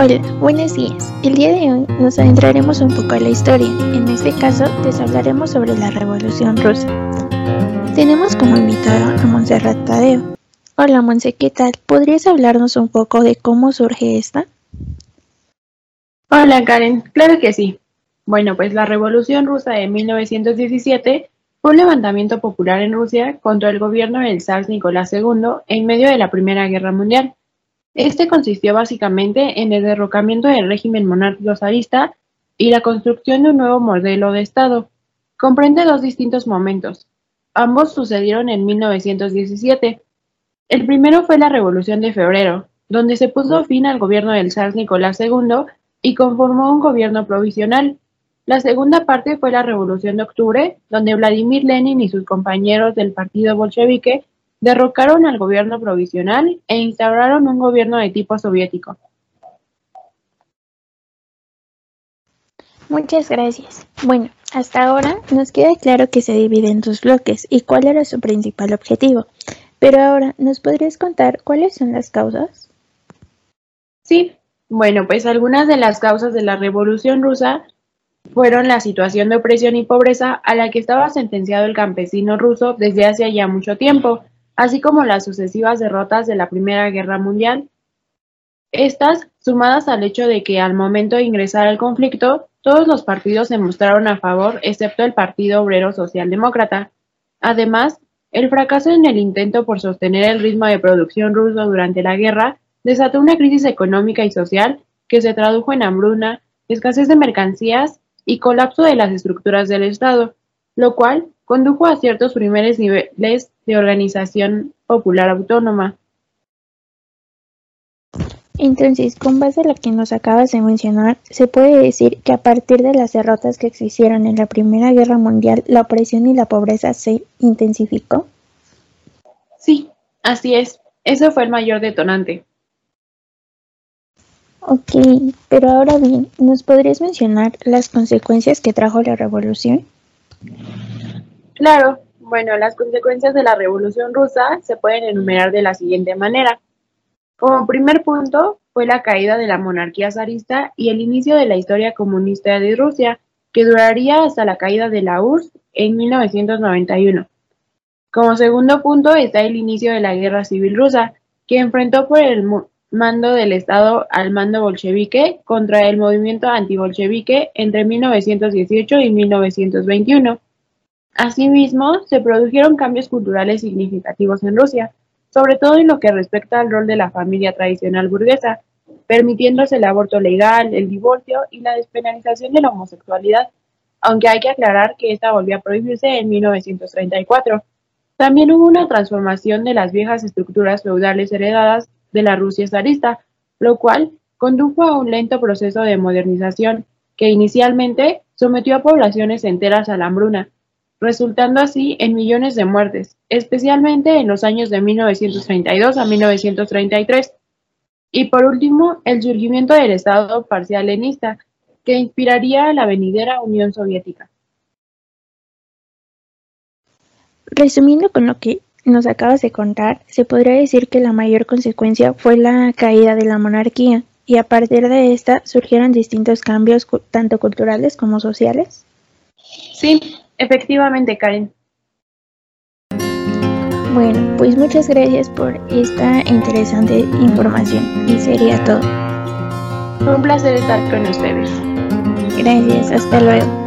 Hola, buenos días. El día de hoy nos adentraremos un poco a la historia. En este caso, les hablaremos sobre la Revolución Rusa. Tenemos como invitado a Montserrat Tadeo. Hola Monse, ¿qué tal? ¿Podrías hablarnos un poco de cómo surge esta? Hola Karen, claro que sí. Bueno, pues la Revolución Rusa de 1917 fue un levantamiento popular en Rusia contra el gobierno del zar Nicolás II en medio de la Primera Guerra Mundial. Este consistió básicamente en el derrocamiento del régimen monárquico zarista y la construcción de un nuevo modelo de Estado. Comprende dos distintos momentos. Ambos sucedieron en 1917. El primero fue la Revolución de Febrero, donde se puso fin al gobierno del zar Nicolás II y conformó un gobierno provisional. La segunda parte fue la Revolución de Octubre, donde Vladimir Lenin y sus compañeros del partido bolchevique derrocaron al gobierno provisional e instauraron un gobierno de tipo soviético. Muchas gracias. Bueno, hasta ahora nos queda claro que se divide en dos bloques y cuál era su principal objetivo. Pero ahora, ¿nos podrías contar cuáles son las causas? Sí, bueno, pues algunas de las causas de la Revolución rusa fueron la situación de opresión y pobreza a la que estaba sentenciado el campesino ruso desde hace ya mucho tiempo, así como las sucesivas derrotas de la Primera Guerra Mundial. Estas, sumadas al hecho de que al momento de ingresar al conflicto, todos los partidos se mostraron a favor, excepto el Partido Obrero Socialdemócrata. Además, el fracaso en el intento por sostener el ritmo de producción ruso durante la guerra desató una crisis económica y social que se tradujo en hambruna, escasez de mercancías y colapso de las estructuras del Estado, lo cual condujo a ciertos primeros niveles de organización popular autónoma. Entonces, con base a lo que nos acabas de mencionar, se puede decir que a partir de las derrotas que existieron en la Primera Guerra Mundial, la opresión y la pobreza se intensificó. Sí, así es. Eso fue el mayor detonante. Ok, pero ahora bien, ¿nos podrías mencionar las consecuencias que trajo la revolución? Claro, bueno, las consecuencias de la Revolución Rusa se pueden enumerar de la siguiente manera. Como primer punto fue la caída de la monarquía zarista y el inicio de la historia comunista de Rusia, que duraría hasta la caída de la URSS en 1991. Como segundo punto está el inicio de la Guerra Civil Rusa, que enfrentó por el mando del Estado al mando bolchevique contra el movimiento antibolchevique entre 1918 y 1921. Asimismo, se produjeron cambios culturales significativos en Rusia, sobre todo en lo que respecta al rol de la familia tradicional burguesa, permitiéndose el aborto legal, el divorcio y la despenalización de la homosexualidad, aunque hay que aclarar que esta volvió a prohibirse en 1934. También hubo una transformación de las viejas estructuras feudales heredadas de la Rusia zarista, lo cual condujo a un lento proceso de modernización que inicialmente sometió a poblaciones enteras a la hambruna, resultando así en millones de muertes, especialmente en los años de 1932 a 1933. Y por último, el surgimiento del Estado parcial lenista, que inspiraría a la venidera Unión Soviética. Resumiendo con lo que nos acabas de contar, se podría decir que la mayor consecuencia fue la caída de la monarquía y a partir de esta surgieron distintos cambios tanto culturales como sociales. Sí, Efectivamente, Karen. Bueno, pues muchas gracias por esta interesante información y sería todo. Fue un placer estar con ustedes. Gracias, hasta luego.